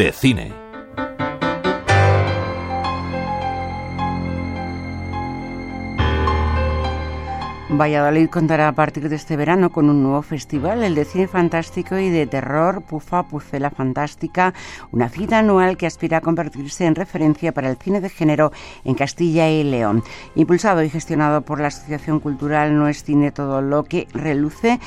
de cine. Valladolid contará a partir de este verano con un nuevo festival, el de cine fantástico y de terror Pufa Pucela Fantástica, una cita anual que aspira a convertirse en referencia para el cine de género en Castilla y León. Impulsado y gestionado por la Asociación Cultural No es Cine Todo Lo que Reluce,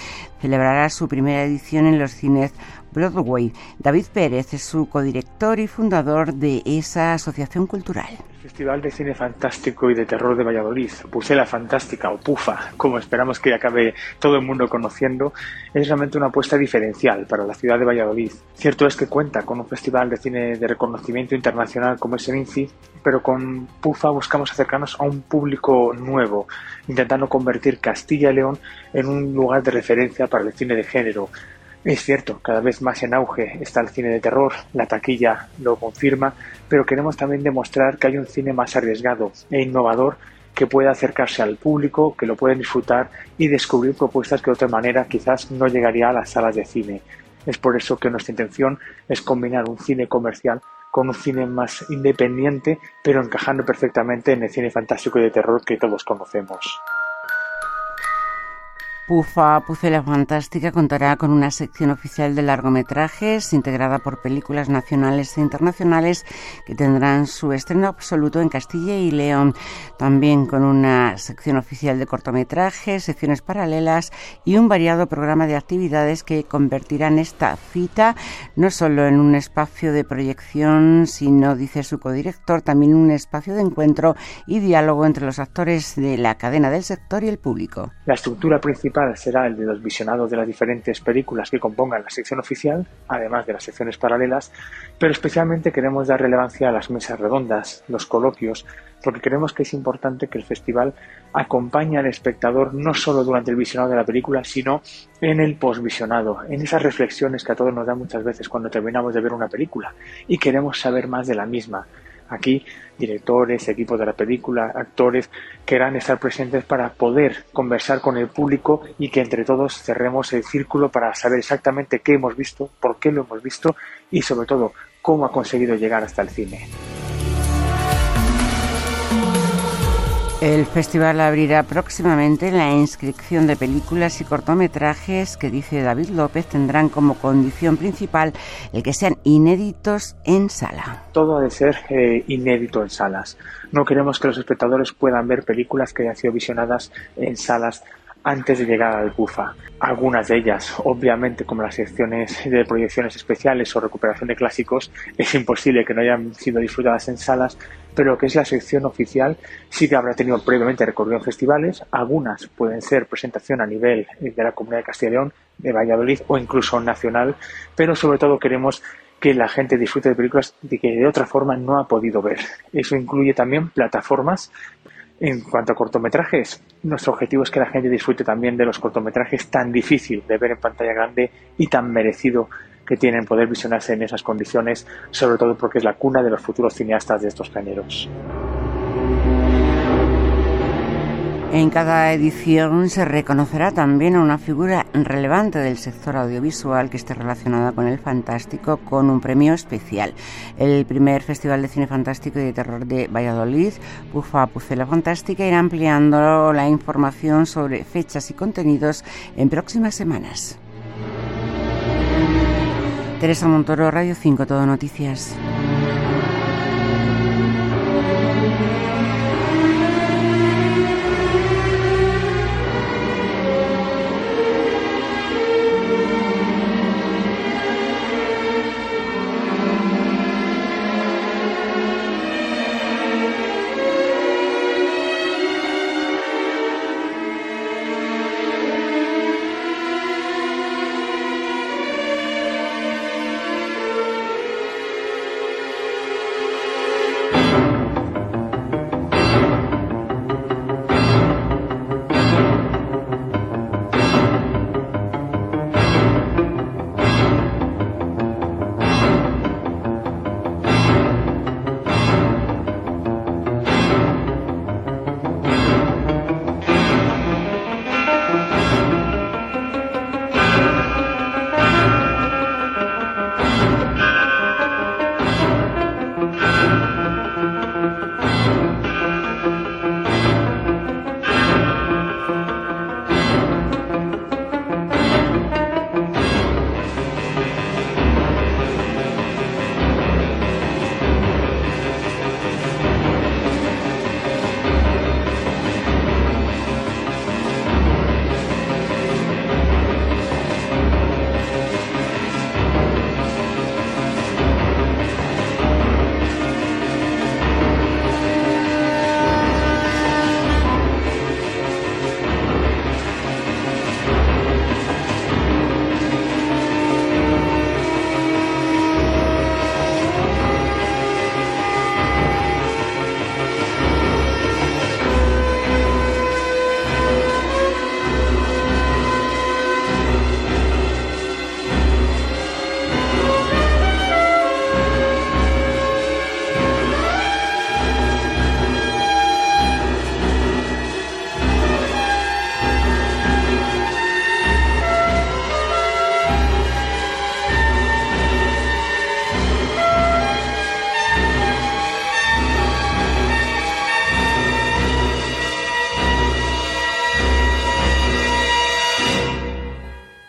celebrará su primera edición en los cines Broadway. David Pérez es su codirector y fundador de esa asociación cultural. El Festival de Cine Fantástico y de Terror de Valladolid, Pucela Fantástica o PUFA, como esperamos que acabe todo el mundo conociendo, es realmente una apuesta diferencial para la ciudad de Valladolid. Cierto es que cuenta con un festival de cine de reconocimiento internacional como es el INCI, pero con PUFA buscamos acercarnos a un público nuevo, intentando convertir Castilla y León en un lugar de referencia para el cine de género, es cierto, cada vez más en auge está el cine de terror, la taquilla lo confirma, pero queremos también demostrar que hay un cine más arriesgado e innovador que puede acercarse al público, que lo pueden disfrutar y descubrir propuestas que de otra manera quizás no llegaría a las salas de cine. Es por eso que nuestra intención es combinar un cine comercial con un cine más independiente, pero encajando perfectamente en el cine fantástico y de terror que todos conocemos. Pufa Pucela Fantástica contará con una sección oficial de largometrajes integrada por películas nacionales e internacionales que tendrán su estreno absoluto en Castilla y León. También con una sección oficial de cortometrajes, secciones paralelas y un variado programa de actividades que convertirán esta cita no solo en un espacio de proyección, sino, dice su codirector, también un espacio de encuentro y diálogo entre los actores de la cadena del sector y el público. La estructura principal será el de los visionados de las diferentes películas que compongan la sección oficial, además de las secciones paralelas, pero especialmente queremos dar relevancia a las mesas redondas, los coloquios, porque creemos que es importante que el festival acompañe al espectador no solo durante el visionado de la película, sino en el posvisionado, en esas reflexiones que a todos nos dan muchas veces cuando terminamos de ver una película y queremos saber más de la misma. Aquí directores, equipos de la película, actores querrán estar presentes para poder conversar con el público y que entre todos cerremos el círculo para saber exactamente qué hemos visto, por qué lo hemos visto y sobre todo cómo ha conseguido llegar hasta el cine. El festival abrirá próximamente la inscripción de películas y cortometrajes que, dice David López, tendrán como condición principal el que sean inéditos en sala. Todo ha de ser eh, inédito en salas. No queremos que los espectadores puedan ver películas que hayan sido visionadas en salas antes de llegar al PUFA. Algunas de ellas, obviamente, como las secciones de proyecciones especiales o recuperación de clásicos, es imposible que no hayan sido disfrutadas en salas, pero lo que es la sección oficial sí que habrá tenido previamente recorrido en festivales. Algunas pueden ser presentación a nivel de la Comunidad de Castilla y León, de Valladolid o incluso nacional, pero sobre todo queremos que la gente disfrute de películas de que de otra forma no ha podido ver. Eso incluye también plataformas en cuanto a cortometrajes, nuestro objetivo es que la gente disfrute también de los cortometrajes tan difícil de ver en pantalla grande y tan merecido que tienen poder visionarse en esas condiciones, sobre todo porque es la cuna de los futuros cineastas de estos cañeros. En cada edición se reconocerá también a una figura relevante del sector audiovisual que esté relacionada con el fantástico con un premio especial. El primer Festival de Cine Fantástico y de Terror de Valladolid, Pufa Pucela Fantástica, irá ampliando la información sobre fechas y contenidos en próximas semanas. Teresa Montoro, Radio 5, Todo Noticias.